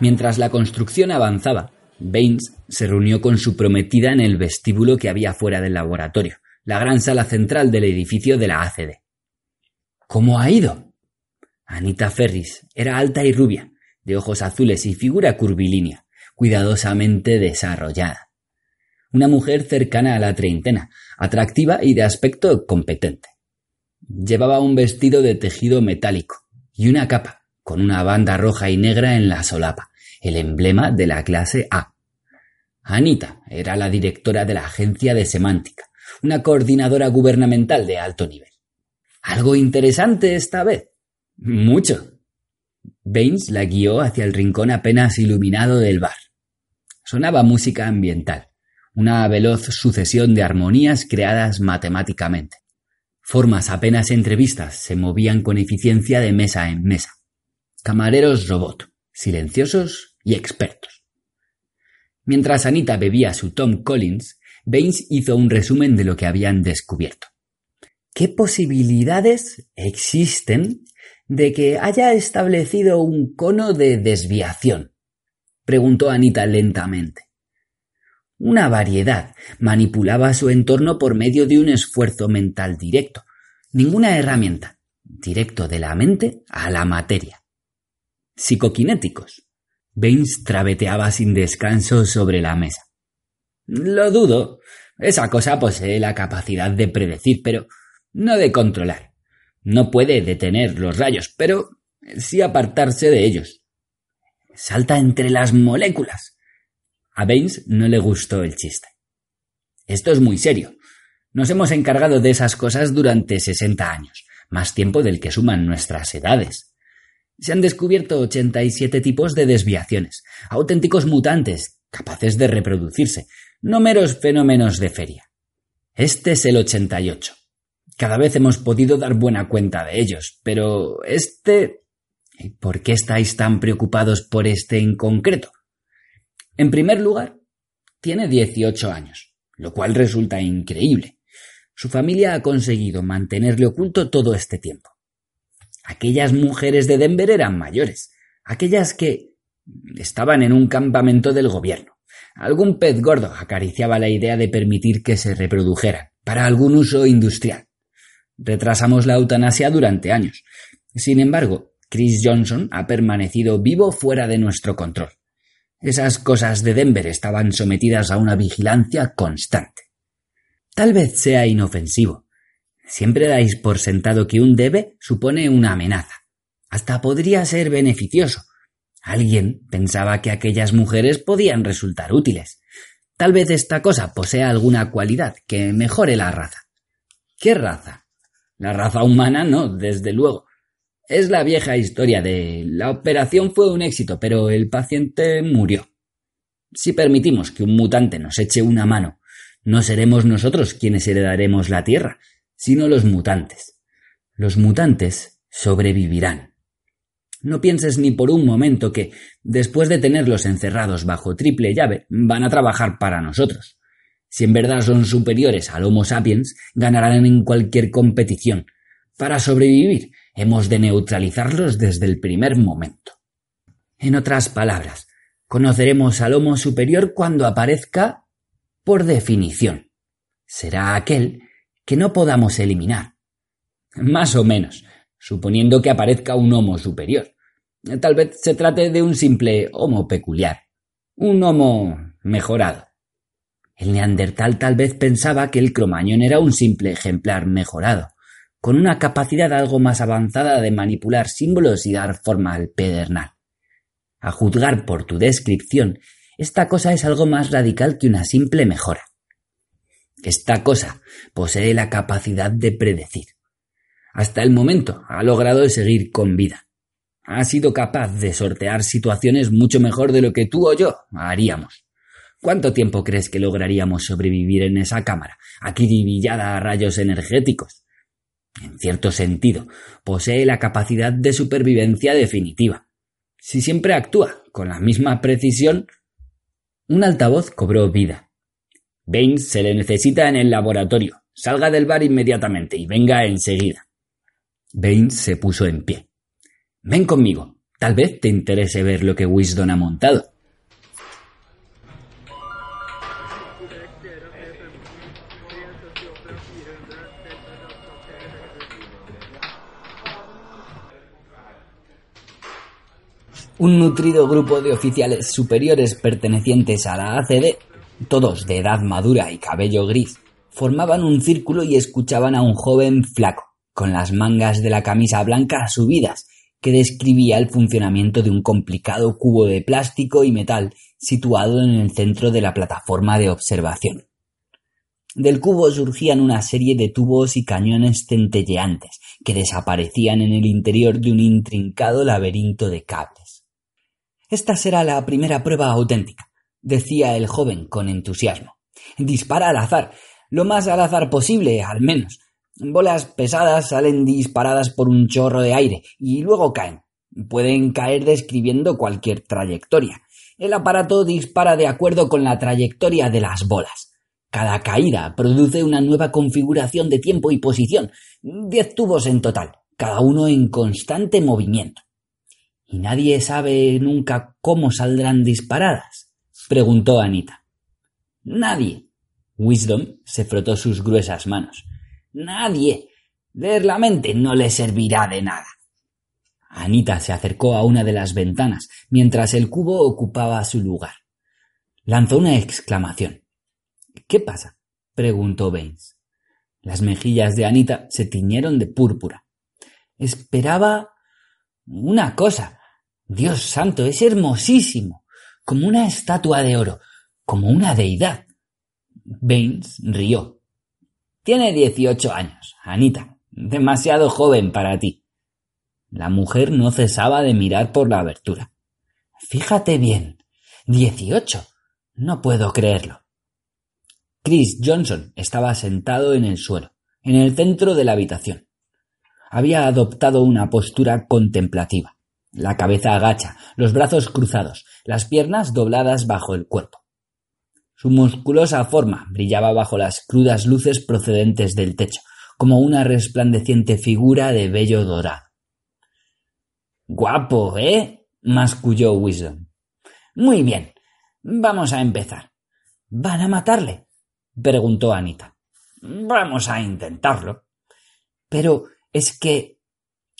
Mientras la construcción avanzaba, Baines se reunió con su prometida en el vestíbulo que había fuera del laboratorio, la gran sala central del edificio de la ACD. ¿Cómo ha ido? Anita Ferris era alta y rubia, de ojos azules y figura curvilínea, cuidadosamente desarrollada. Una mujer cercana a la treintena, atractiva y de aspecto competente. Llevaba un vestido de tejido metálico y una capa, con una banda roja y negra en la solapa, el emblema de la clase A. Anita era la directora de la agencia de semántica, una coordinadora gubernamental de alto nivel. Algo interesante esta vez. Mucho. Baines la guió hacia el rincón apenas iluminado del bar. Sonaba música ambiental, una veloz sucesión de armonías creadas matemáticamente. Formas apenas entrevistas se movían con eficiencia de mesa en mesa. Camareros robot, silenciosos y expertos. Mientras Anita bebía su Tom Collins, Baines hizo un resumen de lo que habían descubierto. ¿Qué posibilidades existen de que haya establecido un cono de desviación? preguntó Anita lentamente. Una variedad manipulaba su entorno por medio de un esfuerzo mental directo. Ninguna herramienta. Directo de la mente a la materia psicoquinéticos. Baines trabeteaba sin descanso sobre la mesa. Lo dudo. Esa cosa posee la capacidad de predecir, pero no de controlar. No puede detener los rayos, pero sí apartarse de ellos. Salta entre las moléculas. A Baines no le gustó el chiste. Esto es muy serio. Nos hemos encargado de esas cosas durante sesenta años, más tiempo del que suman nuestras edades. Se han descubierto 87 tipos de desviaciones, auténticos mutantes, capaces de reproducirse, no meros fenómenos de feria. Este es el 88. Cada vez hemos podido dar buena cuenta de ellos, pero este... ¿Por qué estáis tan preocupados por este en concreto? En primer lugar, tiene 18 años, lo cual resulta increíble. Su familia ha conseguido mantenerle oculto todo este tiempo. Aquellas mujeres de Denver eran mayores, aquellas que estaban en un campamento del gobierno. Algún pez gordo acariciaba la idea de permitir que se reprodujeran, para algún uso industrial. Retrasamos la eutanasia durante años. Sin embargo, Chris Johnson ha permanecido vivo fuera de nuestro control. Esas cosas de Denver estaban sometidas a una vigilancia constante. Tal vez sea inofensivo, Siempre dais por sentado que un debe supone una amenaza. Hasta podría ser beneficioso. Alguien pensaba que aquellas mujeres podían resultar útiles. Tal vez esta cosa posea alguna cualidad que mejore la raza. ¿Qué raza? La raza humana no, desde luego. Es la vieja historia de la operación fue un éxito, pero el paciente murió. Si permitimos que un mutante nos eche una mano, no seremos nosotros quienes heredaremos la Tierra, sino los mutantes. Los mutantes sobrevivirán. No pienses ni por un momento que, después de tenerlos encerrados bajo triple llave, van a trabajar para nosotros. Si en verdad son superiores al Homo sapiens, ganarán en cualquier competición. Para sobrevivir, hemos de neutralizarlos desde el primer momento. En otras palabras, conoceremos al Homo superior cuando aparezca por definición. Será aquel que no podamos eliminar. Más o menos, suponiendo que aparezca un Homo superior. Tal vez se trate de un simple Homo peculiar, un Homo mejorado. El neandertal tal vez pensaba que el cromañón era un simple ejemplar mejorado, con una capacidad algo más avanzada de manipular símbolos y dar forma al pedernal. A juzgar por tu descripción, esta cosa es algo más radical que una simple mejora. Esta cosa posee la capacidad de predecir. Hasta el momento ha logrado seguir con vida. Ha sido capaz de sortear situaciones mucho mejor de lo que tú o yo haríamos. ¿Cuánto tiempo crees que lograríamos sobrevivir en esa cámara, acribillada a rayos energéticos? En cierto sentido, posee la capacidad de supervivencia definitiva. Si siempre actúa con la misma precisión, un altavoz cobró vida. Baines se le necesita en el laboratorio. Salga del bar inmediatamente y venga enseguida. Baines se puso en pie. Ven conmigo. Tal vez te interese ver lo que Wisdom ha montado. Un nutrido grupo de oficiales superiores pertenecientes a la ACD, todos de edad madura y cabello gris, formaban un círculo y escuchaban a un joven flaco, con las mangas de la camisa blanca subidas, que describía el funcionamiento de un complicado cubo de plástico y metal situado en el centro de la plataforma de observación. Del cubo surgían una serie de tubos y cañones centelleantes que desaparecían en el interior de un intrincado laberinto de cables. Esta será la primera prueba auténtica, decía el joven con entusiasmo. Dispara al azar, lo más al azar posible, al menos. Bolas pesadas salen disparadas por un chorro de aire y luego caen. Pueden caer describiendo cualquier trayectoria. El aparato dispara de acuerdo con la trayectoria de las bolas. Cada caída produce una nueva configuración de tiempo y posición. Diez tubos en total, cada uno en constante movimiento. ¿Y nadie sabe nunca cómo saldrán disparadas? preguntó Anita. Nadie. Wisdom se frotó sus gruesas manos. Nadie. Leer la mente no le servirá de nada. Anita se acercó a una de las ventanas mientras el cubo ocupaba su lugar. Lanzó una exclamación. ¿Qué pasa? preguntó Baines. Las mejillas de Anita se tiñeron de púrpura. Esperaba una cosa, Dios santo, es hermosísimo, como una estatua de oro, como una deidad. Baines rió. Tiene dieciocho años, Anita, demasiado joven para ti. La mujer no cesaba de mirar por la abertura. Fíjate bien. Dieciocho. No puedo creerlo. Chris Johnson estaba sentado en el suelo, en el centro de la habitación. Había adoptado una postura contemplativa la cabeza agacha, los brazos cruzados, las piernas dobladas bajo el cuerpo. Su musculosa forma brillaba bajo las crudas luces procedentes del techo, como una resplandeciente figura de vello dorado. Guapo, ¿eh? masculló Wisdom. Muy bien. Vamos a empezar. ¿Van a matarle? preguntó Anita. Vamos a intentarlo. Pero es que.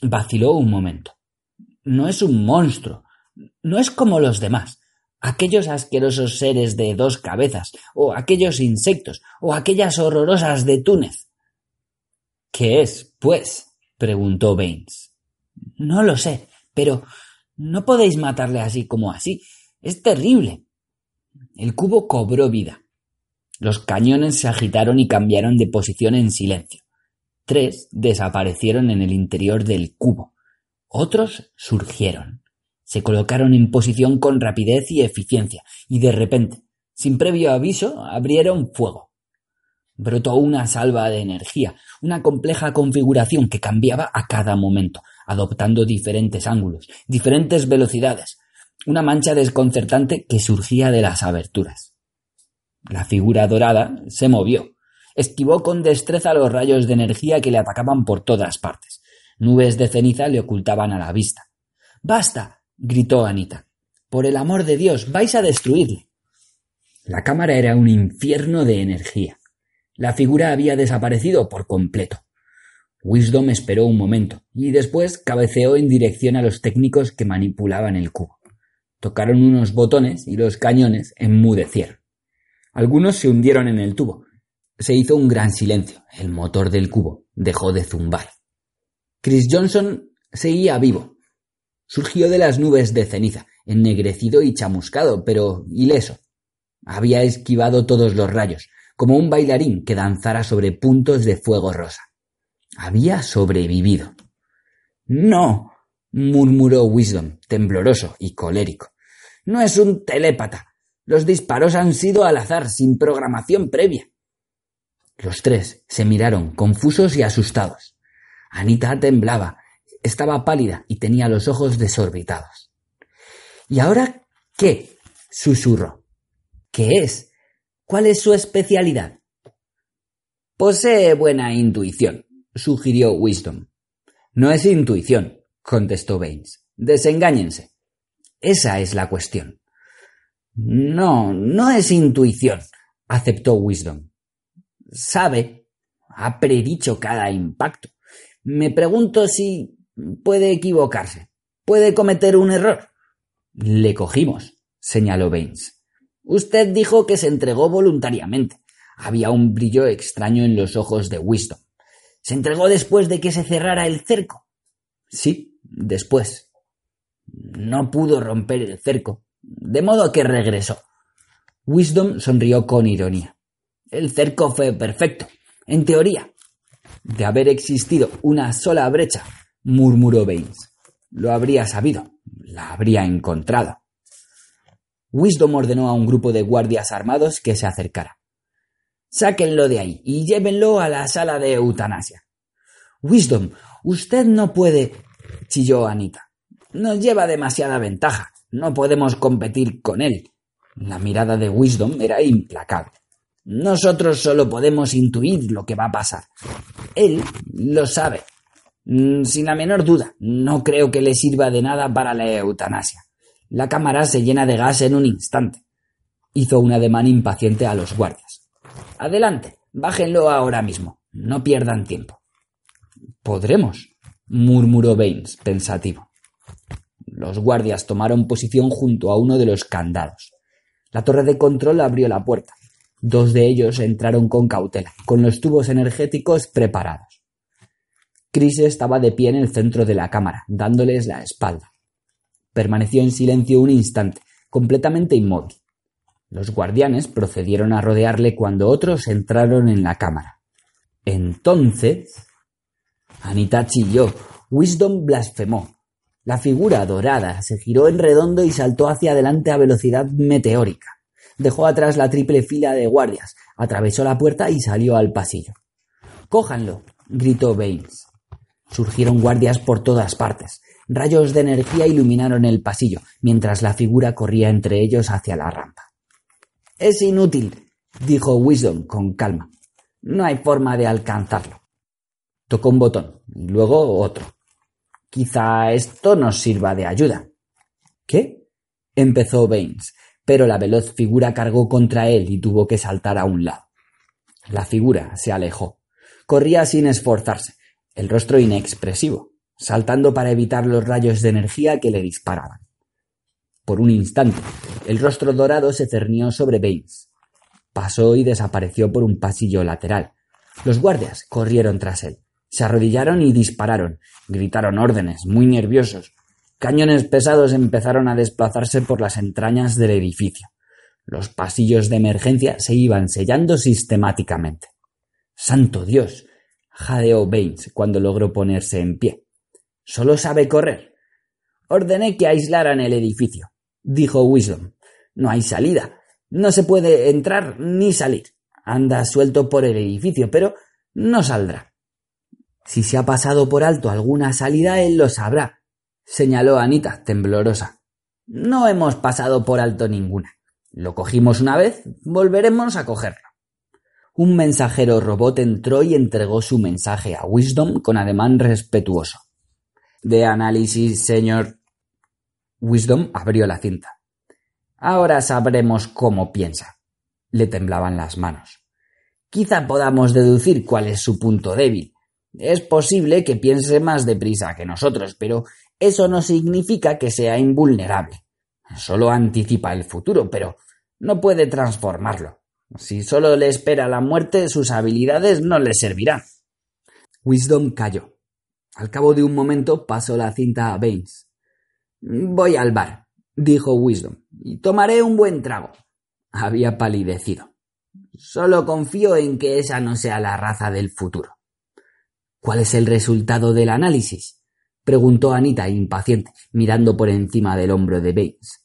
vaciló un momento no es un monstruo, no es como los demás, aquellos asquerosos seres de dos cabezas, o aquellos insectos, o aquellas horrorosas de Túnez. ¿Qué es, pues? preguntó Baines. No lo sé, pero no podéis matarle así como así. Es terrible. El cubo cobró vida. Los cañones se agitaron y cambiaron de posición en silencio. Tres desaparecieron en el interior del cubo. Otros surgieron. Se colocaron en posición con rapidez y eficiencia, y de repente, sin previo aviso, abrieron fuego. Brotó una salva de energía, una compleja configuración que cambiaba a cada momento, adoptando diferentes ángulos, diferentes velocidades, una mancha desconcertante que surgía de las aberturas. La figura dorada se movió, esquivó con destreza los rayos de energía que le atacaban por todas partes, Nubes de ceniza le ocultaban a la vista. Basta. gritó Anita. Por el amor de Dios, vais a destruirle. La cámara era un infierno de energía. La figura había desaparecido por completo. Wisdom esperó un momento y después cabeceó en dirección a los técnicos que manipulaban el cubo. Tocaron unos botones y los cañones enmudecieron. Algunos se hundieron en el tubo. Se hizo un gran silencio. El motor del cubo dejó de zumbar. Chris Johnson seguía vivo. Surgió de las nubes de ceniza, ennegrecido y chamuscado, pero ileso. Había esquivado todos los rayos, como un bailarín que danzara sobre puntos de fuego rosa. Había sobrevivido. No, murmuró Wisdom, tembloroso y colérico. No es un telépata. Los disparos han sido al azar, sin programación previa. Los tres se miraron, confusos y asustados. Anita temblaba, estaba pálida y tenía los ojos desorbitados. ¿Y ahora qué? susurró. ¿Qué es? ¿Cuál es su especialidad? Posee buena intuición, sugirió Wisdom. No es intuición, contestó Baines. Desengáñense. Esa es la cuestión. No, no es intuición, aceptó Wisdom. Sabe, ha predicho cada impacto. Me pregunto si puede equivocarse, puede cometer un error. Le cogimos, señaló Baines. Usted dijo que se entregó voluntariamente. Había un brillo extraño en los ojos de Wisdom. ¿Se entregó después de que se cerrara el cerco? Sí, después. No pudo romper el cerco, de modo que regresó. Wisdom sonrió con ironía. El cerco fue perfecto, en teoría. De haber existido una sola brecha, murmuró Baines. Lo habría sabido, la habría encontrado. Wisdom ordenó a un grupo de guardias armados que se acercara. Sáquenlo de ahí y llévenlo a la sala de eutanasia. Wisdom, usted no puede. chilló Anita. Nos lleva demasiada ventaja. No podemos competir con él. La mirada de Wisdom era implacable. Nosotros solo podemos intuir lo que va a pasar. Él lo sabe. Mm, sin la menor duda, no creo que le sirva de nada para la eutanasia. La cámara se llena de gas en un instante. Hizo un ademán impaciente a los guardias. Adelante, bájenlo ahora mismo. No pierdan tiempo. Podremos, murmuró Baines, pensativo. Los guardias tomaron posición junto a uno de los candados. La torre de control abrió la puerta. Dos de ellos entraron con cautela, con los tubos energéticos preparados. Chris estaba de pie en el centro de la cámara, dándoles la espalda. Permaneció en silencio un instante, completamente inmóvil. Los guardianes procedieron a rodearle cuando otros entraron en la cámara. Entonces. Anita chilló. Wisdom blasfemó. La figura dorada se giró en redondo y saltó hacia adelante a velocidad meteórica. Dejó atrás la triple fila de guardias, atravesó la puerta y salió al pasillo. Cójanlo, gritó Baines. Surgieron guardias por todas partes. Rayos de energía iluminaron el pasillo, mientras la figura corría entre ellos hacia la rampa. Es inútil, dijo Wisdom con calma. No hay forma de alcanzarlo. Tocó un botón, y luego otro. Quizá esto nos sirva de ayuda. ¿Qué? empezó Baines, pero la veloz figura cargó contra él y tuvo que saltar a un lado. La figura se alejó. Corría sin esforzarse, el rostro inexpresivo, saltando para evitar los rayos de energía que le disparaban. Por un instante, el rostro dorado se cernió sobre Baines. Pasó y desapareció por un pasillo lateral. Los guardias corrieron tras él. Se arrodillaron y dispararon. Gritaron órdenes, muy nerviosos. Cañones pesados empezaron a desplazarse por las entrañas del edificio. Los pasillos de emergencia se iban sellando sistemáticamente. ¡Santo Dios! jadeó Baines cuando logró ponerse en pie. Solo sabe correr. Ordené que aislaran el edificio dijo Wisdom. No hay salida. No se puede entrar ni salir. Anda suelto por el edificio, pero no saldrá. Si se ha pasado por alto alguna salida, él lo sabrá, señaló Anita, temblorosa. No hemos pasado por alto ninguna. Lo cogimos una vez, volveremos a cogerlo. Un mensajero robot entró y entregó su mensaje a Wisdom con ademán respetuoso. De análisis, señor Wisdom abrió la cinta. Ahora sabremos cómo piensa. Le temblaban las manos. Quizá podamos deducir cuál es su punto débil. Es posible que piense más deprisa que nosotros, pero eso no significa que sea invulnerable. Solo anticipa el futuro, pero no puede transformarlo. Si solo le espera la muerte, sus habilidades no le servirán. Wisdom calló. Al cabo de un momento pasó la cinta a Baines. Voy al bar. dijo Wisdom, y tomaré un buen trago. Había palidecido. Solo confío en que esa no sea la raza del futuro. ¿Cuál es el resultado del análisis? Preguntó Anita impaciente, mirando por encima del hombro de Baines.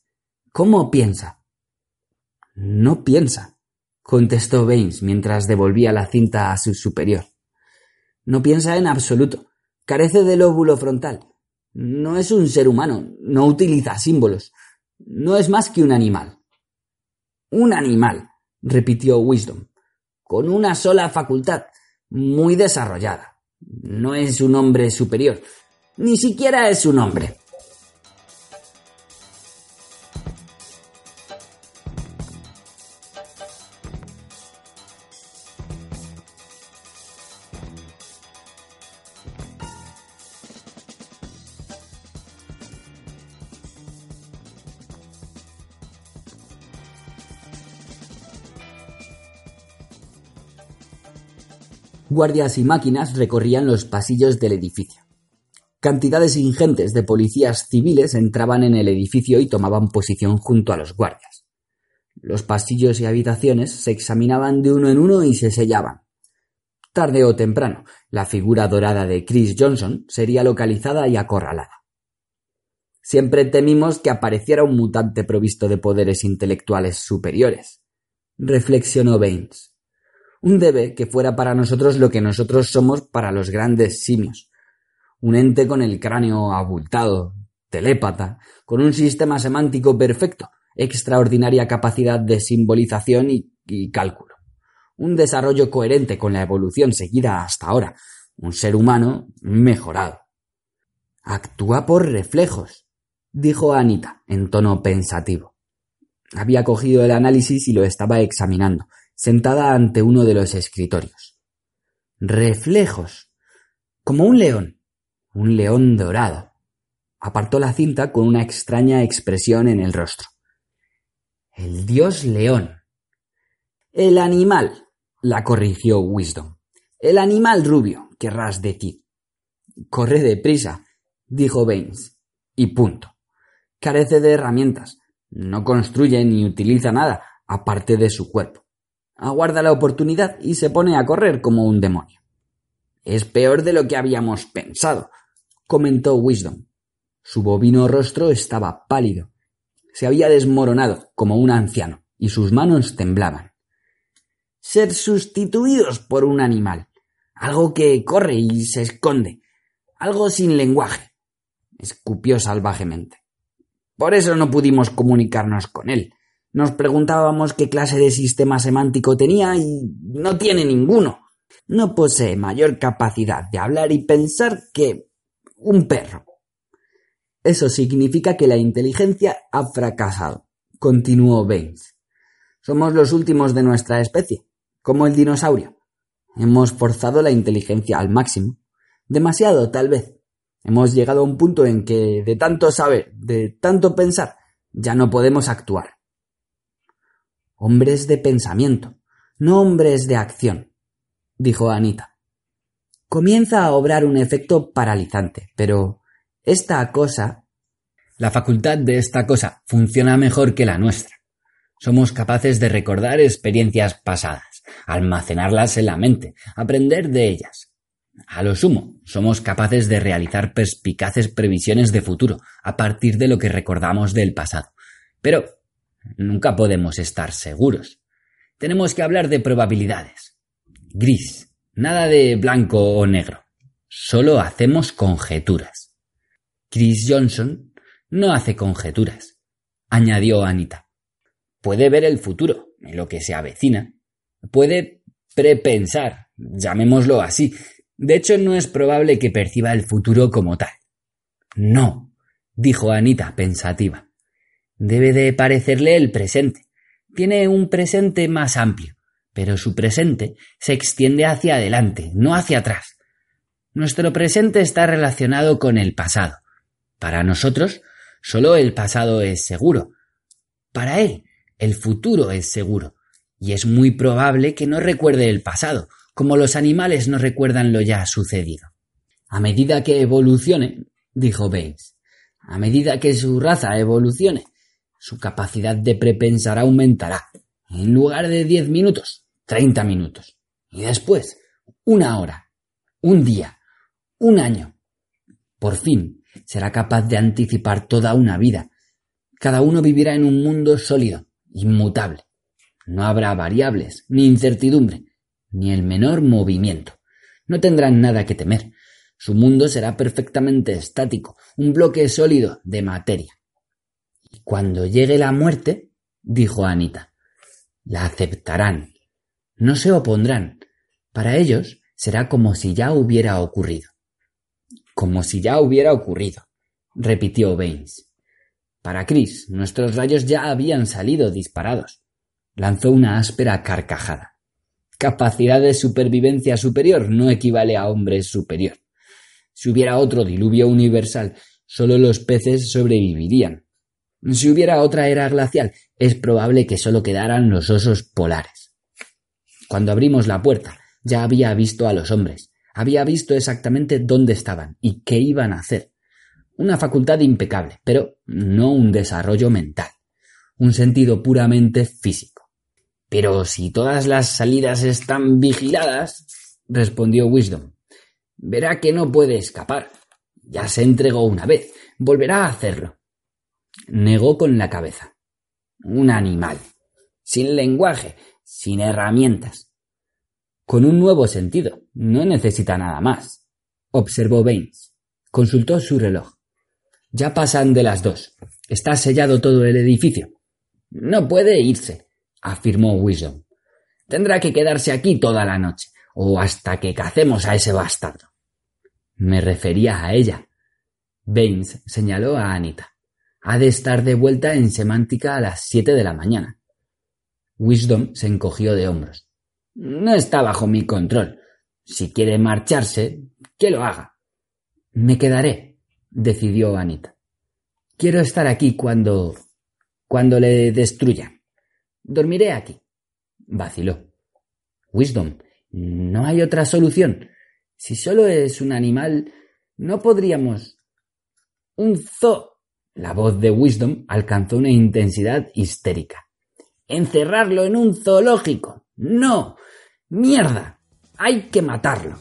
¿Cómo piensa? No piensa, contestó Baines mientras devolvía la cinta a su superior. No piensa en absoluto. Carece del óvulo frontal. No es un ser humano, no utiliza símbolos. No es más que un animal. Un animal, repitió Wisdom, con una sola facultad, muy desarrollada. No es un hombre superior, ni siquiera es un hombre. Guardias y máquinas recorrían los pasillos del edificio. Cantidades ingentes de policías civiles entraban en el edificio y tomaban posición junto a los guardias. Los pasillos y habitaciones se examinaban de uno en uno y se sellaban. Tarde o temprano, la figura dorada de Chris Johnson sería localizada y acorralada. Siempre temimos que apareciera un mutante provisto de poderes intelectuales superiores, reflexionó Baines un debe que fuera para nosotros lo que nosotros somos para los grandes simios. Un ente con el cráneo abultado, telépata, con un sistema semántico perfecto, extraordinaria capacidad de simbolización y, y cálculo. Un desarrollo coherente con la evolución seguida hasta ahora. Un ser humano mejorado. Actúa por reflejos, dijo Anita en tono pensativo. Había cogido el análisis y lo estaba examinando, sentada ante uno de los escritorios. Reflejos. Como un león. Un león dorado. Apartó la cinta con una extraña expresión en el rostro. El dios león. El animal, la corrigió Wisdom. El animal rubio, querrás decir. Corre deprisa, dijo Baines. Y punto. Carece de herramientas. No construye ni utiliza nada aparte de su cuerpo aguarda la oportunidad y se pone a correr como un demonio. Es peor de lo que habíamos pensado, comentó Wisdom. Su bovino rostro estaba pálido. Se había desmoronado como un anciano y sus manos temblaban. Ser sustituidos por un animal, algo que corre y se esconde, algo sin lenguaje, escupió salvajemente. Por eso no pudimos comunicarnos con él. Nos preguntábamos qué clase de sistema semántico tenía y no tiene ninguno. No posee mayor capacidad de hablar y pensar que un perro. Eso significa que la inteligencia ha fracasado, continuó Baines. Somos los últimos de nuestra especie, como el dinosaurio. Hemos forzado la inteligencia al máximo. Demasiado, tal vez. Hemos llegado a un punto en que, de tanto saber, de tanto pensar, ya no podemos actuar hombres de pensamiento, no hombres de acción, dijo Anita. Comienza a obrar un efecto paralizante, pero esta cosa. La facultad de esta cosa funciona mejor que la nuestra. Somos capaces de recordar experiencias pasadas, almacenarlas en la mente, aprender de ellas. A lo sumo, somos capaces de realizar perspicaces previsiones de futuro a partir de lo que recordamos del pasado. Pero Nunca podemos estar seguros. Tenemos que hablar de probabilidades. Gris. Nada de blanco o negro. Solo hacemos conjeturas. Chris Johnson no hace conjeturas, añadió Anita. Puede ver el futuro, lo que se avecina. Puede prepensar, llamémoslo así. De hecho, no es probable que perciba el futuro como tal. No, dijo Anita pensativa. Debe de parecerle el presente. Tiene un presente más amplio, pero su presente se extiende hacia adelante, no hacia atrás. Nuestro presente está relacionado con el pasado. Para nosotros, solo el pasado es seguro. Para él, el futuro es seguro. Y es muy probable que no recuerde el pasado, como los animales no recuerdan lo ya sucedido. A medida que evolucione, dijo Baines, a medida que su raza evolucione, su capacidad de prepensar aumentará. En lugar de diez minutos, treinta minutos. Y después, una hora, un día, un año. Por fin, será capaz de anticipar toda una vida. Cada uno vivirá en un mundo sólido, inmutable. No habrá variables, ni incertidumbre, ni el menor movimiento. No tendrán nada que temer. Su mundo será perfectamente estático, un bloque sólido de materia. Y cuando llegue la muerte, dijo Anita, la aceptarán. No se opondrán. Para ellos será como si ya hubiera ocurrido. Como si ya hubiera ocurrido, repitió Baines. Para Chris, nuestros rayos ya habían salido disparados. Lanzó una áspera carcajada. Capacidad de supervivencia superior no equivale a hombre superior. Si hubiera otro diluvio universal, solo los peces sobrevivirían. Si hubiera otra era glacial, es probable que solo quedaran los osos polares. Cuando abrimos la puerta, ya había visto a los hombres, había visto exactamente dónde estaban y qué iban a hacer. Una facultad impecable, pero no un desarrollo mental, un sentido puramente físico. Pero si todas las salidas están vigiladas, respondió Wisdom, verá que no puede escapar. Ya se entregó una vez, volverá a hacerlo. Negó con la cabeza. Un animal, sin lenguaje, sin herramientas, con un nuevo sentido. No necesita nada más. Observó Baines. Consultó su reloj. Ya pasan de las dos. Está sellado todo el edificio. No puede irse, afirmó Wisdom. Tendrá que quedarse aquí toda la noche, o hasta que cacemos a ese bastardo. Me refería a ella. Baines señaló a Anita. Ha de estar de vuelta en semántica a las siete de la mañana. Wisdom se encogió de hombros. No está bajo mi control. Si quiere marcharse, que lo haga. Me quedaré, decidió Anita. Quiero estar aquí cuando. cuando le destruyan. Dormiré aquí. Vaciló. Wisdom, no hay otra solución. Si solo es un animal, no podríamos. Un zoo. La voz de Wisdom alcanzó una intensidad histérica. Encerrarlo en un zoológico. No. ¡Mierda! Hay que matarlo.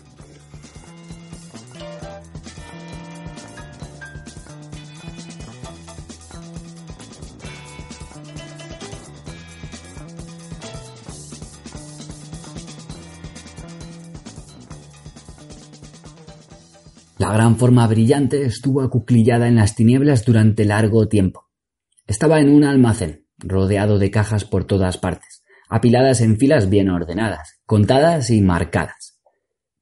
La gran forma brillante estuvo acuclillada en las tinieblas durante largo tiempo. Estaba en un almacén, rodeado de cajas por todas partes apiladas en filas bien ordenadas, contadas y marcadas.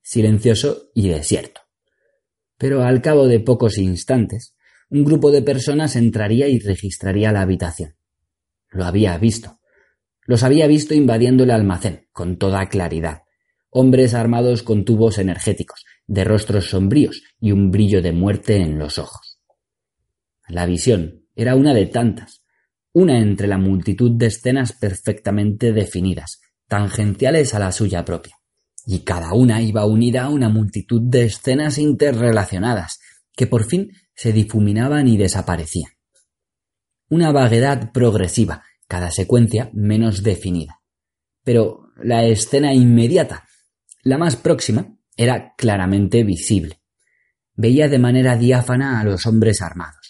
Silencioso y desierto. Pero al cabo de pocos instantes, un grupo de personas entraría y registraría la habitación. Lo había visto. Los había visto invadiendo el almacén, con toda claridad. Hombres armados con tubos energéticos, de rostros sombríos y un brillo de muerte en los ojos. La visión era una de tantas, una entre la multitud de escenas perfectamente definidas, tangenciales a la suya propia. Y cada una iba unida a una multitud de escenas interrelacionadas, que por fin se difuminaban y desaparecían. Una vaguedad progresiva, cada secuencia menos definida. Pero la escena inmediata, la más próxima, era claramente visible. Veía de manera diáfana a los hombres armados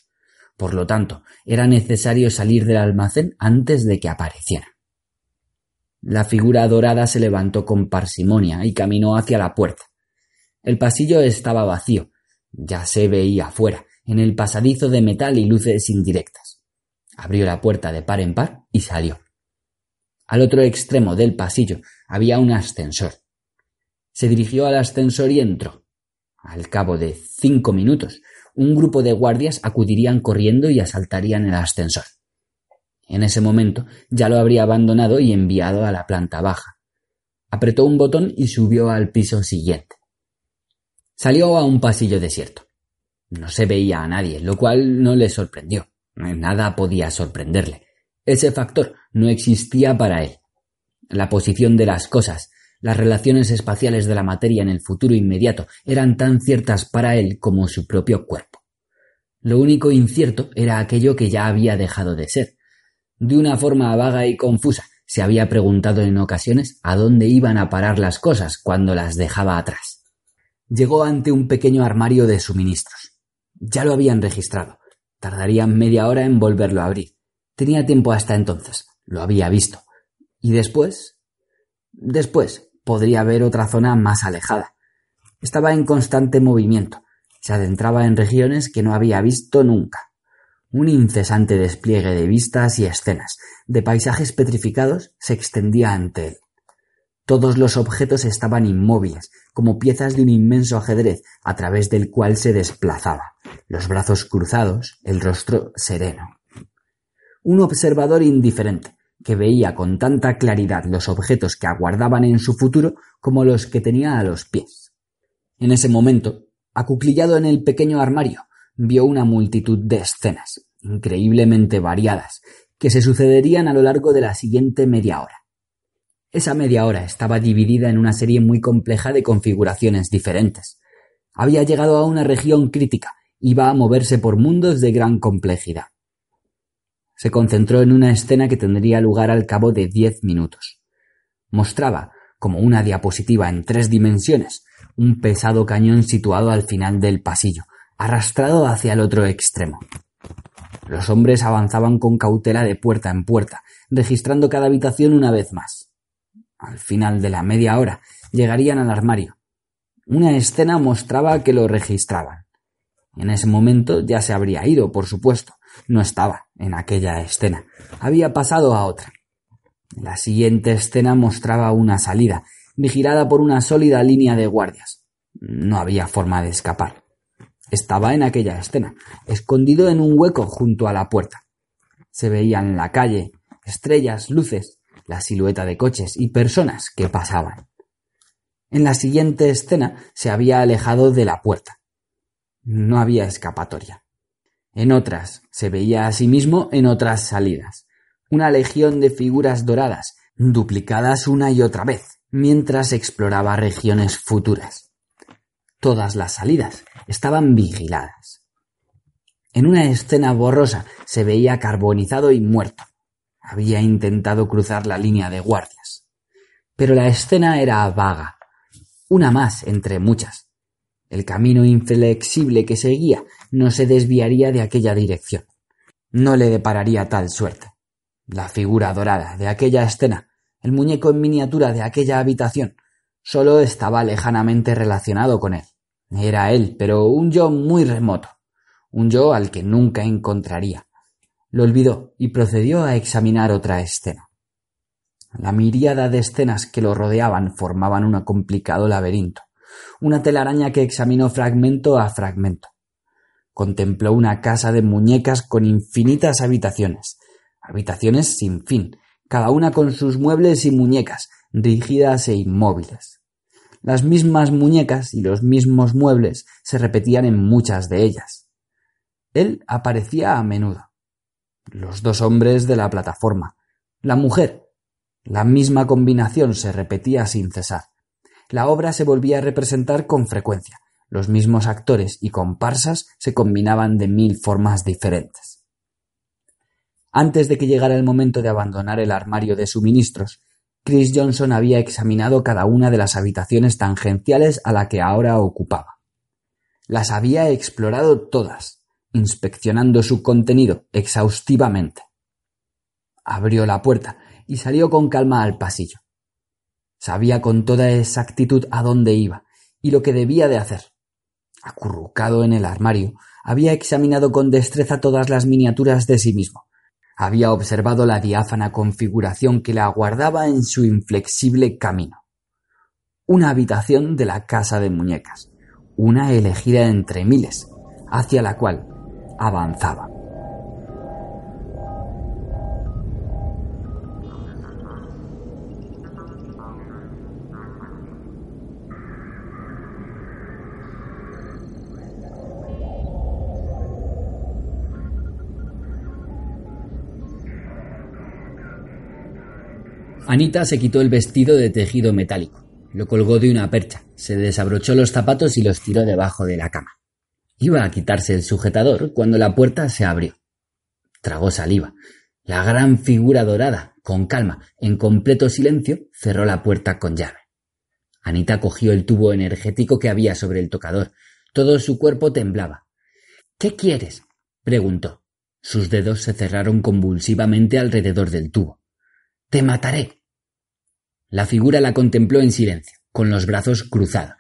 por lo tanto, era necesario salir del almacén antes de que apareciera. La figura dorada se levantó con parsimonia y caminó hacia la puerta. El pasillo estaba vacío. Ya se veía fuera, en el pasadizo de metal y luces indirectas. Abrió la puerta de par en par y salió. Al otro extremo del pasillo había un ascensor. Se dirigió al ascensor y entró. Al cabo de cinco minutos un grupo de guardias acudirían corriendo y asaltarían el ascensor. En ese momento ya lo habría abandonado y enviado a la planta baja. Apretó un botón y subió al piso siguiente. Salió a un pasillo desierto. No se veía a nadie, lo cual no le sorprendió. Nada podía sorprenderle. Ese factor no existía para él. La posición de las cosas, las relaciones espaciales de la materia en el futuro inmediato eran tan ciertas para él como su propio cuerpo. Lo único incierto era aquello que ya había dejado de ser, De una forma vaga y confusa, se había preguntado en ocasiones a dónde iban a parar las cosas cuando las dejaba atrás. Llegó ante un pequeño armario de suministros. Ya lo habían registrado. Tardarían media hora en volverlo a abrir. Tenía tiempo hasta entonces. Lo había visto. ¿Y después? Después podría haber otra zona más alejada. Estaba en constante movimiento. Se adentraba en regiones que no había visto nunca un incesante despliegue de vistas y escenas, de paisajes petrificados, se extendía ante él. Todos los objetos estaban inmóviles, como piezas de un inmenso ajedrez a través del cual se desplazaba, los brazos cruzados, el rostro sereno. Un observador indiferente, que veía con tanta claridad los objetos que aguardaban en su futuro como los que tenía a los pies. En ese momento, acuclillado en el pequeño armario, vio una multitud de escenas, increíblemente variadas, que se sucederían a lo largo de la siguiente media hora. Esa media hora estaba dividida en una serie muy compleja de configuraciones diferentes. Había llegado a una región crítica, iba a moverse por mundos de gran complejidad. Se concentró en una escena que tendría lugar al cabo de diez minutos. Mostraba, como una diapositiva en tres dimensiones, un pesado cañón situado al final del pasillo, arrastrado hacia el otro extremo. Los hombres avanzaban con cautela de puerta en puerta, registrando cada habitación una vez más. Al final de la media hora llegarían al armario. Una escena mostraba que lo registraban. En ese momento ya se habría ido, por supuesto. No estaba en aquella escena. Había pasado a otra. La siguiente escena mostraba una salida, vigilada por una sólida línea de guardias. No había forma de escapar. Estaba en aquella escena, escondido en un hueco junto a la puerta. Se veían la calle, estrellas, luces, la silueta de coches y personas que pasaban. En la siguiente escena se había alejado de la puerta. No había escapatoria. En otras se veía a sí mismo en otras salidas. Una legión de figuras doradas, duplicadas una y otra vez, mientras exploraba regiones futuras. Todas las salidas estaban vigiladas. En una escena borrosa se veía carbonizado y muerto. Había intentado cruzar la línea de guardias. Pero la escena era vaga, una más entre muchas. El camino inflexible que seguía no se desviaría de aquella dirección. No le depararía tal suerte. La figura dorada de aquella escena, el muñeco en miniatura de aquella habitación, solo estaba lejanamente relacionado con él. Era él, pero un yo muy remoto, un yo al que nunca encontraría. Lo olvidó y procedió a examinar otra escena. La miríada de escenas que lo rodeaban formaban un complicado laberinto, una telaraña que examinó fragmento a fragmento. Contempló una casa de muñecas con infinitas habitaciones, habitaciones sin fin, cada una con sus muebles y muñecas, rígidas e inmóviles. Las mismas muñecas y los mismos muebles se repetían en muchas de ellas. Él aparecía a menudo. Los dos hombres de la plataforma. La mujer. La misma combinación se repetía sin cesar. La obra se volvía a representar con frecuencia. Los mismos actores y comparsas se combinaban de mil formas diferentes. Antes de que llegara el momento de abandonar el armario de suministros, Chris Johnson había examinado cada una de las habitaciones tangenciales a la que ahora ocupaba. Las había explorado todas, inspeccionando su contenido exhaustivamente. Abrió la puerta y salió con calma al pasillo. Sabía con toda exactitud a dónde iba y lo que debía de hacer. Acurrucado en el armario, había examinado con destreza todas las miniaturas de sí mismo, había observado la diáfana configuración que le aguardaba en su inflexible camino. Una habitación de la casa de muñecas, una elegida entre miles, hacia la cual avanzaba. Anita se quitó el vestido de tejido metálico, lo colgó de una percha, se desabrochó los zapatos y los tiró debajo de la cama. Iba a quitarse el sujetador cuando la puerta se abrió. Tragó saliva. La gran figura dorada, con calma, en completo silencio, cerró la puerta con llave. Anita cogió el tubo energético que había sobre el tocador. Todo su cuerpo temblaba. ¿Qué quieres? preguntó. Sus dedos se cerraron convulsivamente alrededor del tubo. Te mataré. La figura la contempló en silencio, con los brazos cruzados.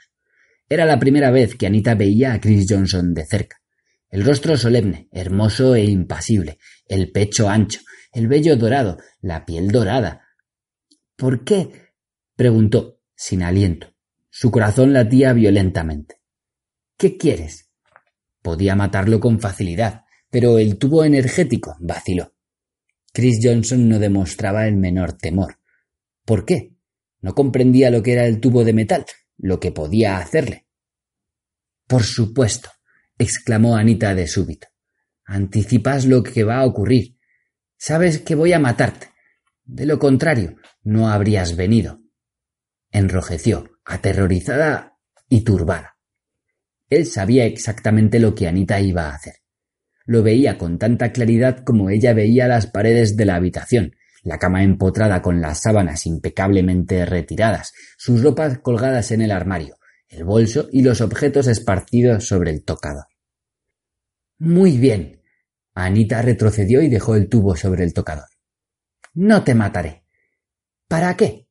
Era la primera vez que Anita veía a Chris Johnson de cerca. El rostro solemne, hermoso e impasible, el pecho ancho, el vello dorado, la piel dorada. ¿Por qué? preguntó, sin aliento. Su corazón latía violentamente. ¿Qué quieres? Podía matarlo con facilidad, pero el tubo energético vaciló. Chris Johnson no demostraba el menor temor. ¿Por qué? No comprendía lo que era el tubo de metal, lo que podía hacerle. Por supuesto, exclamó Anita de súbito. Anticipas lo que va a ocurrir. Sabes que voy a matarte. De lo contrario, no habrías venido. Enrojeció, aterrorizada y turbada. Él sabía exactamente lo que Anita iba a hacer. Lo veía con tanta claridad como ella veía las paredes de la habitación, la cama empotrada con las sábanas impecablemente retiradas, sus ropas colgadas en el armario, el bolso y los objetos esparcidos sobre el tocador. Muy bien. Anita retrocedió y dejó el tubo sobre el tocador. No te mataré. ¿Para qué?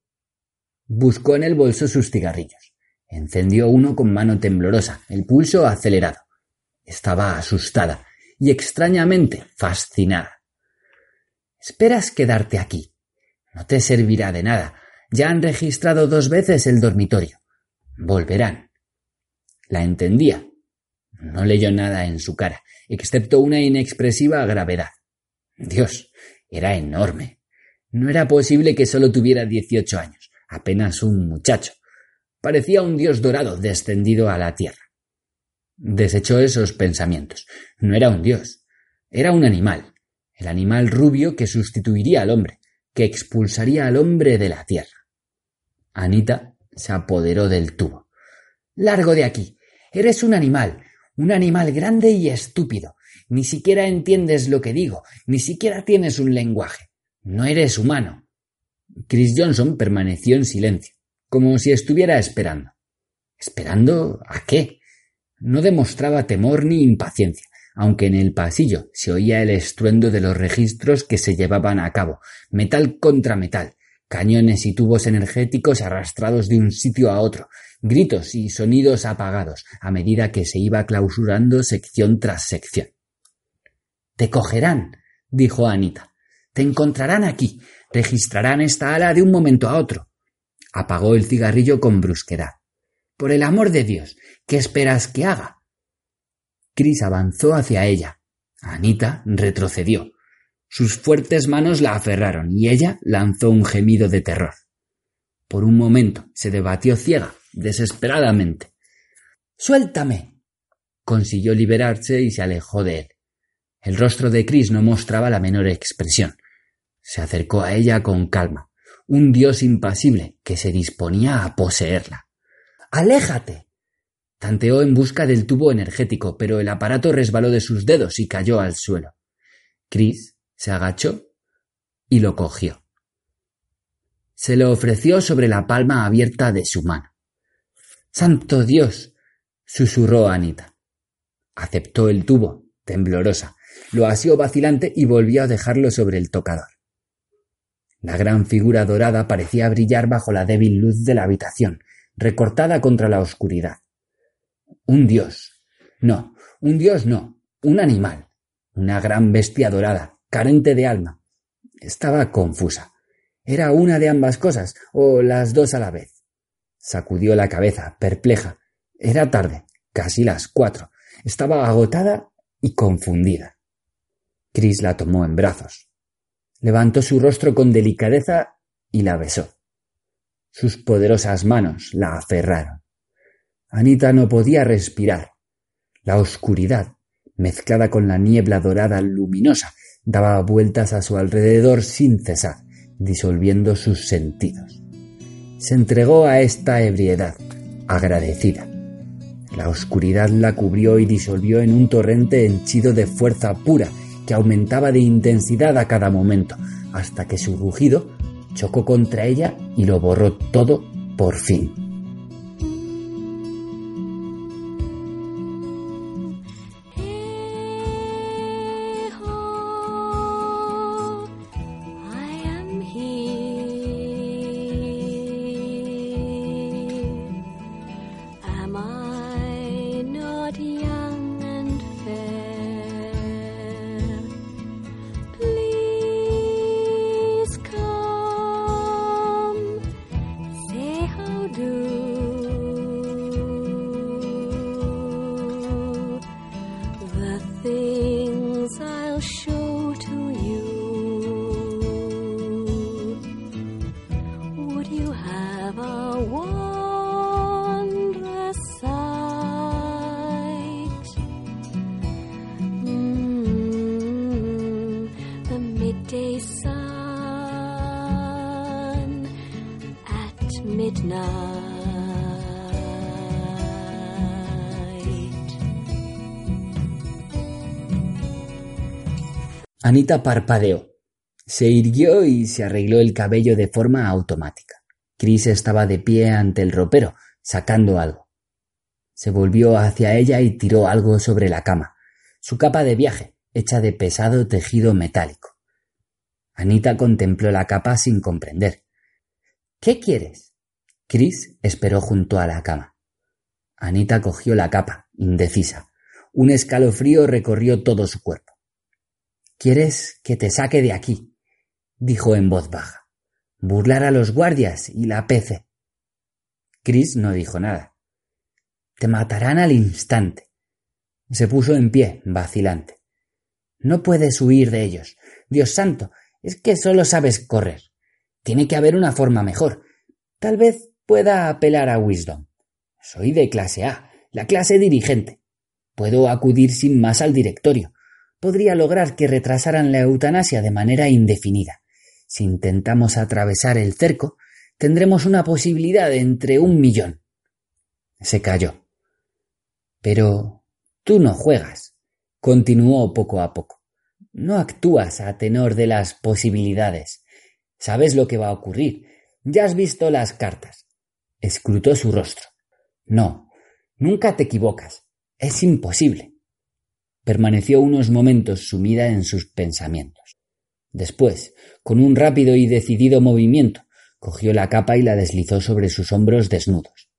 Buscó en el bolso sus cigarrillos. Encendió uno con mano temblorosa, el pulso acelerado. Estaba asustada y extrañamente fascinada. Esperas quedarte aquí. No te servirá de nada. Ya han registrado dos veces el dormitorio. Volverán. La entendía. No leyó nada en su cara, excepto una inexpresiva gravedad. Dios, era enorme. No era posible que solo tuviera dieciocho años apenas un muchacho. Parecía un dios dorado descendido a la tierra. Desechó esos pensamientos. No era un dios, era un animal, el animal rubio que sustituiría al hombre, que expulsaría al hombre de la tierra. Anita se apoderó del tubo. Largo de aquí. Eres un animal, un animal grande y estúpido. Ni siquiera entiendes lo que digo, ni siquiera tienes un lenguaje. No eres humano. Chris Johnson permaneció en silencio, como si estuviera esperando. ¿Esperando a qué? No demostraba temor ni impaciencia, aunque en el pasillo se oía el estruendo de los registros que se llevaban a cabo, metal contra metal, cañones y tubos energéticos arrastrados de un sitio a otro, gritos y sonidos apagados, a medida que se iba clausurando sección tras sección. Te cogerán, dijo Anita. Te encontrarán aquí, registrarán esta ala de un momento a otro. Apagó el cigarrillo con brusquedad. Por el amor de Dios, ¿qué esperas que haga? Chris avanzó hacia ella. Anita retrocedió. Sus fuertes manos la aferraron y ella lanzó un gemido de terror. Por un momento se debatió ciega, desesperadamente. Suéltame. Consiguió liberarse y se alejó de él. El rostro de Chris no mostraba la menor expresión. Se acercó a ella con calma, un dios impasible que se disponía a poseerla. ¡Aléjate! Tanteó en busca del tubo energético, pero el aparato resbaló de sus dedos y cayó al suelo. Chris se agachó y lo cogió. Se lo ofreció sobre la palma abierta de su mano. Santo Dios. susurró Anita. Aceptó el tubo, temblorosa, lo asió vacilante y volvió a dejarlo sobre el tocador. La gran figura dorada parecía brillar bajo la débil luz de la habitación, recortada contra la oscuridad. Un dios. No, un dios no, un animal. Una gran bestia dorada, carente de alma. Estaba confusa. ¿Era una de ambas cosas o las dos a la vez? Sacudió la cabeza, perpleja. Era tarde, casi las cuatro. Estaba agotada y confundida. Chris la tomó en brazos. Levantó su rostro con delicadeza y la besó. Sus poderosas manos la aferraron. Anita no podía respirar. La oscuridad, mezclada con la niebla dorada luminosa, daba vueltas a su alrededor sin cesar, disolviendo sus sentidos. Se entregó a esta ebriedad, agradecida. La oscuridad la cubrió y disolvió en un torrente henchido de fuerza pura que aumentaba de intensidad a cada momento, hasta que su rugido chocó contra ella y lo borró todo por fin. Anita parpadeó. Se irguió y se arregló el cabello de forma automática. Chris estaba de pie ante el ropero, sacando algo. Se volvió hacia ella y tiró algo sobre la cama. Su capa de viaje, hecha de pesado tejido metálico. Anita contempló la capa sin comprender. ¿Qué quieres? Chris esperó junto a la cama. Anita cogió la capa, indecisa. Un escalofrío recorrió todo su cuerpo. ¿Quieres que te saque de aquí? dijo en voz baja. Burlar a los guardias y la pece. Chris no dijo nada. Te matarán al instante. Se puso en pie, vacilante. No puedes huir de ellos. Dios santo, es que solo sabes correr. Tiene que haber una forma mejor. Tal vez pueda apelar a Wisdom. Soy de clase A, la clase dirigente. Puedo acudir sin más al directorio podría lograr que retrasaran la eutanasia de manera indefinida. Si intentamos atravesar el cerco, tendremos una posibilidad de entre un millón. Se calló. Pero tú no juegas, continuó poco a poco. No actúas a tenor de las posibilidades. Sabes lo que va a ocurrir. Ya has visto las cartas. Escrutó su rostro. No, nunca te equivocas. Es imposible. Permaneció unos momentos sumida en sus pensamientos. Después, con un rápido y decidido movimiento, cogió la capa y la deslizó sobre sus hombros desnudos.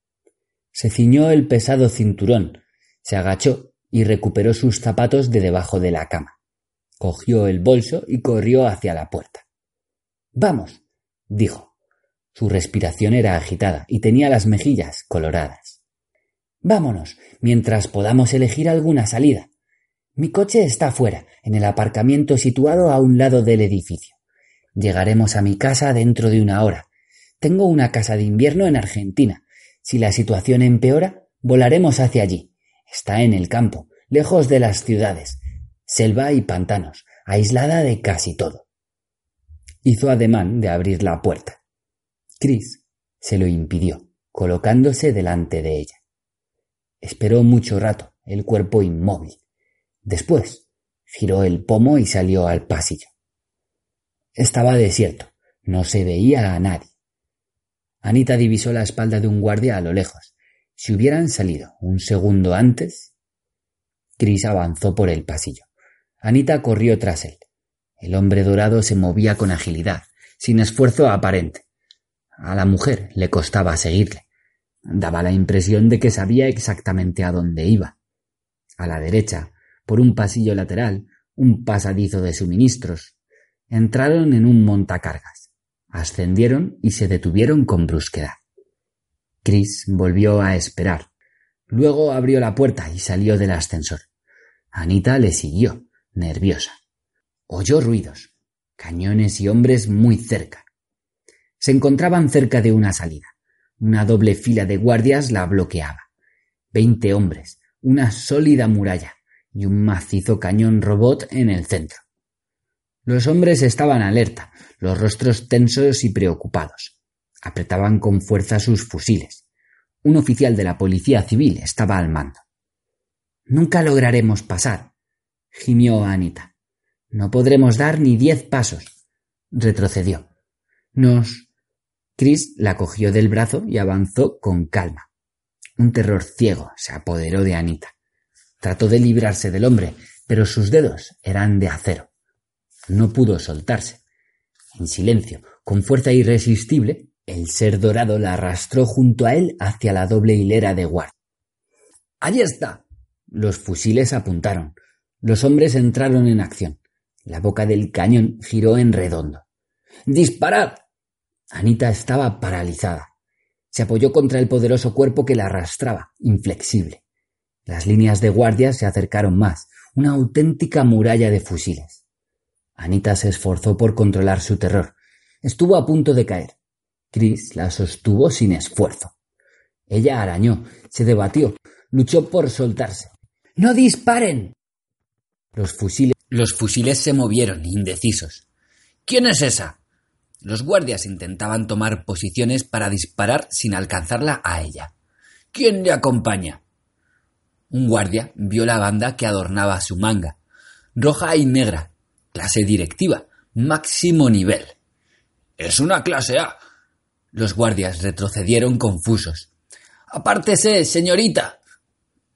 Se ciñó el pesado cinturón, se agachó y recuperó sus zapatos de debajo de la cama. Cogió el bolso y corrió hacia la puerta. Vamos, dijo. Su respiración era agitada y tenía las mejillas coloradas. Vámonos, mientras podamos elegir alguna salida. Mi coche está fuera, en el aparcamiento situado a un lado del edificio. Llegaremos a mi casa dentro de una hora. Tengo una casa de invierno en Argentina. Si la situación empeora, volaremos hacia allí. Está en el campo, lejos de las ciudades, selva y pantanos, aislada de casi todo. Hizo ademán de abrir la puerta. Chris se lo impidió, colocándose delante de ella. Esperó mucho rato, el cuerpo inmóvil, Después giró el pomo y salió al pasillo. Estaba desierto, no se veía a nadie. Anita divisó la espalda de un guardia a lo lejos. Si hubieran salido un segundo antes. Chris avanzó por el pasillo. Anita corrió tras él. El hombre dorado se movía con agilidad, sin esfuerzo aparente. A la mujer le costaba seguirle. Daba la impresión de que sabía exactamente a dónde iba. A la derecha, por un pasillo lateral, un pasadizo de suministros. Entraron en un montacargas. Ascendieron y se detuvieron con brusquedad. Chris volvió a esperar. Luego abrió la puerta y salió del ascensor. Anita le siguió, nerviosa. Oyó ruidos, cañones y hombres muy cerca. Se encontraban cerca de una salida. Una doble fila de guardias la bloqueaba. Veinte hombres, una sólida muralla, y un macizo cañón robot en el centro. Los hombres estaban alerta, los rostros tensos y preocupados. Apretaban con fuerza sus fusiles. Un oficial de la policía civil estaba al mando. Nunca lograremos pasar, gimió Anita. No podremos dar ni diez pasos. Retrocedió. Nos. Chris la cogió del brazo y avanzó con calma. Un terror ciego se apoderó de Anita. Trató de librarse del hombre, pero sus dedos eran de acero. No pudo soltarse. En silencio, con fuerza irresistible, el ser dorado la arrastró junto a él hacia la doble hilera de guardia. ¡Allí está! Los fusiles apuntaron. Los hombres entraron en acción. La boca del cañón giró en redondo. ¡Disparad! Anita estaba paralizada. Se apoyó contra el poderoso cuerpo que la arrastraba, inflexible. Las líneas de guardia se acercaron más, una auténtica muralla de fusiles. Anita se esforzó por controlar su terror. Estuvo a punto de caer. Chris la sostuvo sin esfuerzo. Ella arañó, se debatió, luchó por soltarse. ¡No disparen! Los fusiles, los fusiles se movieron, indecisos. ¿Quién es esa? Los guardias intentaban tomar posiciones para disparar sin alcanzarla a ella. ¿Quién le acompaña? Un guardia vio la banda que adornaba su manga, roja y negra, clase directiva, máximo nivel. Es una clase A. Los guardias retrocedieron confusos. Apártese, señorita.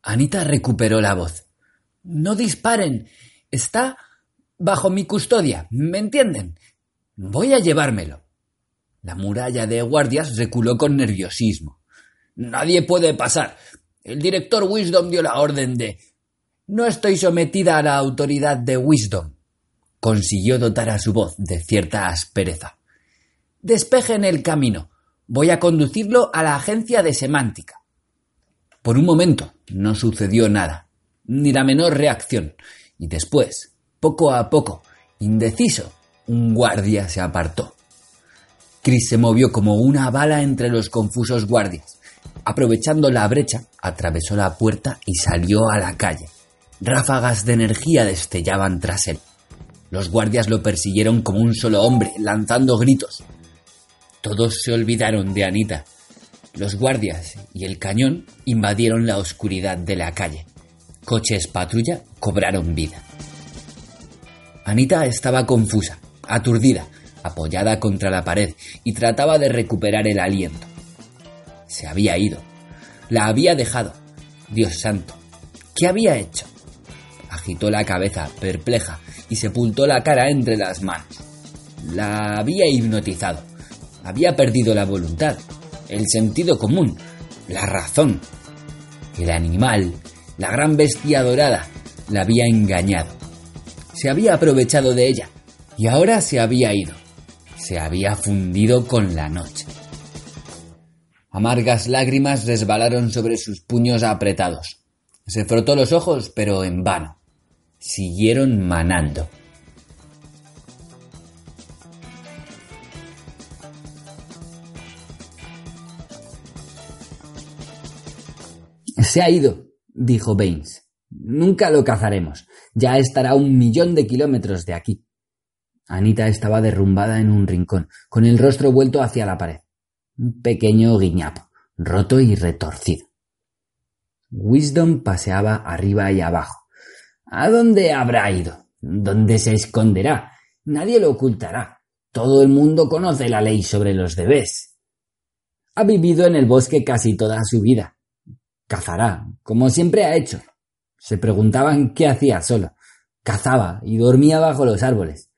Anita recuperó la voz. No disparen. Está bajo mi custodia. ¿Me entienden? Voy a llevármelo. La muralla de guardias reculó con nerviosismo. Nadie puede pasar. El director Wisdom dio la orden de. No estoy sometida a la autoridad de Wisdom. Consiguió dotar a su voz de cierta aspereza. Despejen el camino. Voy a conducirlo a la agencia de semántica. Por un momento no sucedió nada, ni la menor reacción, y después, poco a poco, indeciso, un guardia se apartó. Chris se movió como una bala entre los confusos guardias. Aprovechando la brecha, atravesó la puerta y salió a la calle. Ráfagas de energía destellaban tras él. Los guardias lo persiguieron como un solo hombre, lanzando gritos. Todos se olvidaron de Anita. Los guardias y el cañón invadieron la oscuridad de la calle. Coches patrulla cobraron vida. Anita estaba confusa, aturdida, apoyada contra la pared y trataba de recuperar el aliento. Se había ido. La había dejado. Dios santo. ¿Qué había hecho? Agitó la cabeza, perpleja, y sepultó la cara entre las manos. La había hipnotizado. Había perdido la voluntad, el sentido común, la razón. El animal, la gran bestia dorada, la había engañado. Se había aprovechado de ella y ahora se había ido. Se había fundido con la noche. Amargas lágrimas resbalaron sobre sus puños apretados. Se frotó los ojos, pero en vano. Siguieron manando. Se ha ido, dijo Baines. Nunca lo cazaremos. Ya estará a un millón de kilómetros de aquí. Anita estaba derrumbada en un rincón, con el rostro vuelto hacia la pared. Un pequeño guiñapo, roto y retorcido. Wisdom paseaba arriba y abajo. ¿A dónde habrá ido? ¿Dónde se esconderá? Nadie lo ocultará. Todo el mundo conoce la ley sobre los debes. Ha vivido en el bosque casi toda su vida. Cazará, como siempre ha hecho. Se preguntaban qué hacía solo. Cazaba y dormía bajo los árboles.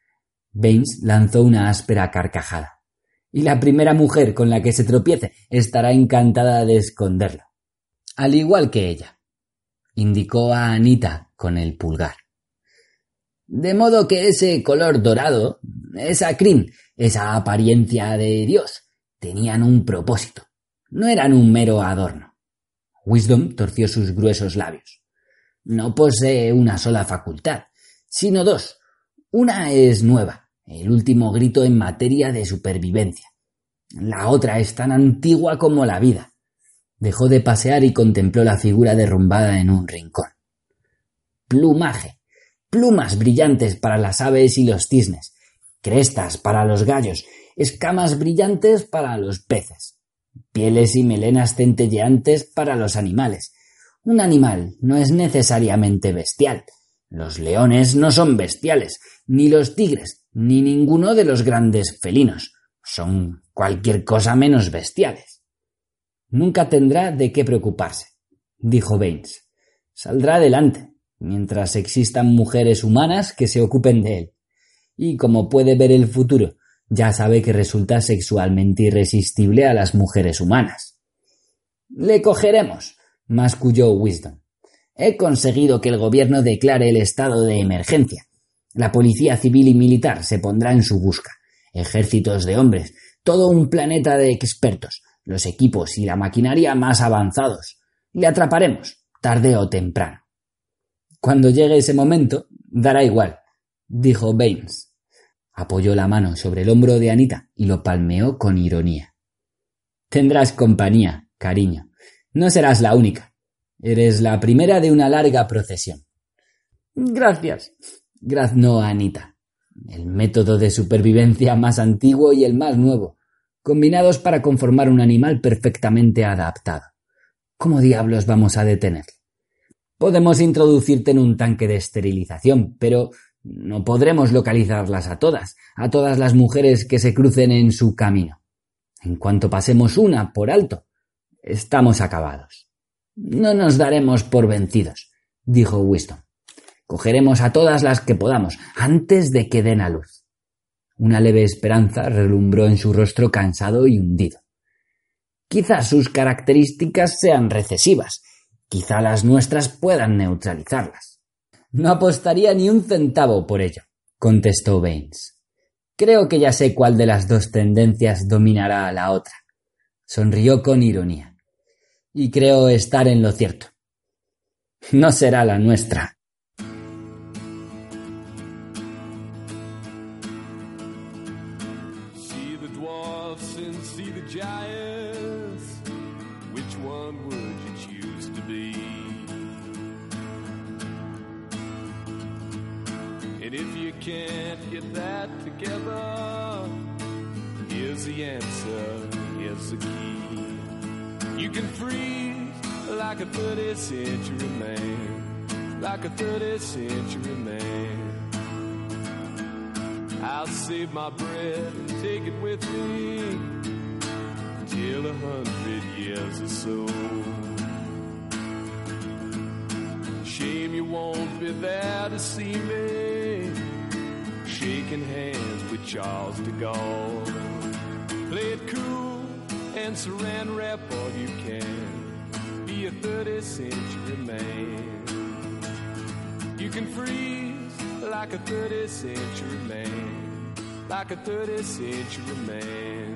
Baines lanzó una áspera carcajada. Y la primera mujer con la que se tropiece estará encantada de esconderlo. Al igual que ella. Indicó a Anita con el pulgar. De modo que ese color dorado, esa crin, esa apariencia de Dios, tenían un propósito. No eran un mero adorno. Wisdom torció sus gruesos labios. No posee una sola facultad, sino dos. Una es nueva, el último grito en materia de supervivencia. La otra es tan antigua como la vida. Dejó de pasear y contempló la figura derrumbada en un rincón. Plumaje. Plumas brillantes para las aves y los cisnes. Crestas para los gallos. Escamas brillantes para los peces. Pieles y melenas centelleantes para los animales. Un animal no es necesariamente bestial. Los leones no son bestiales, ni los tigres, ni ninguno de los grandes felinos. Son cualquier cosa menos bestiales. Nunca tendrá de qué preocuparse, dijo Baines. Saldrá adelante, mientras existan mujeres humanas que se ocupen de él. Y como puede ver el futuro, ya sabe que resulta sexualmente irresistible a las mujeres humanas. Le cogeremos, masculló Wisdom. He conseguido que el gobierno declare el estado de emergencia. La policía civil y militar se pondrá en su busca. Ejércitos de hombres, todo un planeta de expertos, los equipos y la maquinaria más avanzados. Le atraparemos, tarde o temprano. Cuando llegue ese momento, dará igual, dijo Baines. Apoyó la mano sobre el hombro de Anita y lo palmeó con ironía. Tendrás compañía, cariño. No serás la única. Eres la primera de una larga procesión. Gracias, graznó Anita. El método de supervivencia más antiguo y el más nuevo, combinados para conformar un animal perfectamente adaptado. ¿Cómo diablos vamos a detenerle? Podemos introducirte en un tanque de esterilización, pero no podremos localizarlas a todas, a todas las mujeres que se crucen en su camino. En cuanto pasemos una por alto, estamos acabados. No nos daremos por vencidos, dijo Winston. Cogeremos a todas las que podamos, antes de que den a luz. Una leve esperanza relumbró en su rostro cansado y hundido. Quizá sus características sean recesivas, quizá las nuestras puedan neutralizarlas. No apostaría ni un centavo por ello, contestó Baines. Creo que ya sé cuál de las dos tendencias dominará a la otra. Sonrió con ironía y creo estar en lo cierto. No será la nuestra. You can freeze like a 30th century man, like a 30th century man. I'll save my breath and take it with me till a hundred years or so. Shame you won't be there to see me shaking hands with Charles de Gaulle. Play it cool and wrap all you can. Be a 30th century man. You can freeze like a 30th century man, like a 30th century man.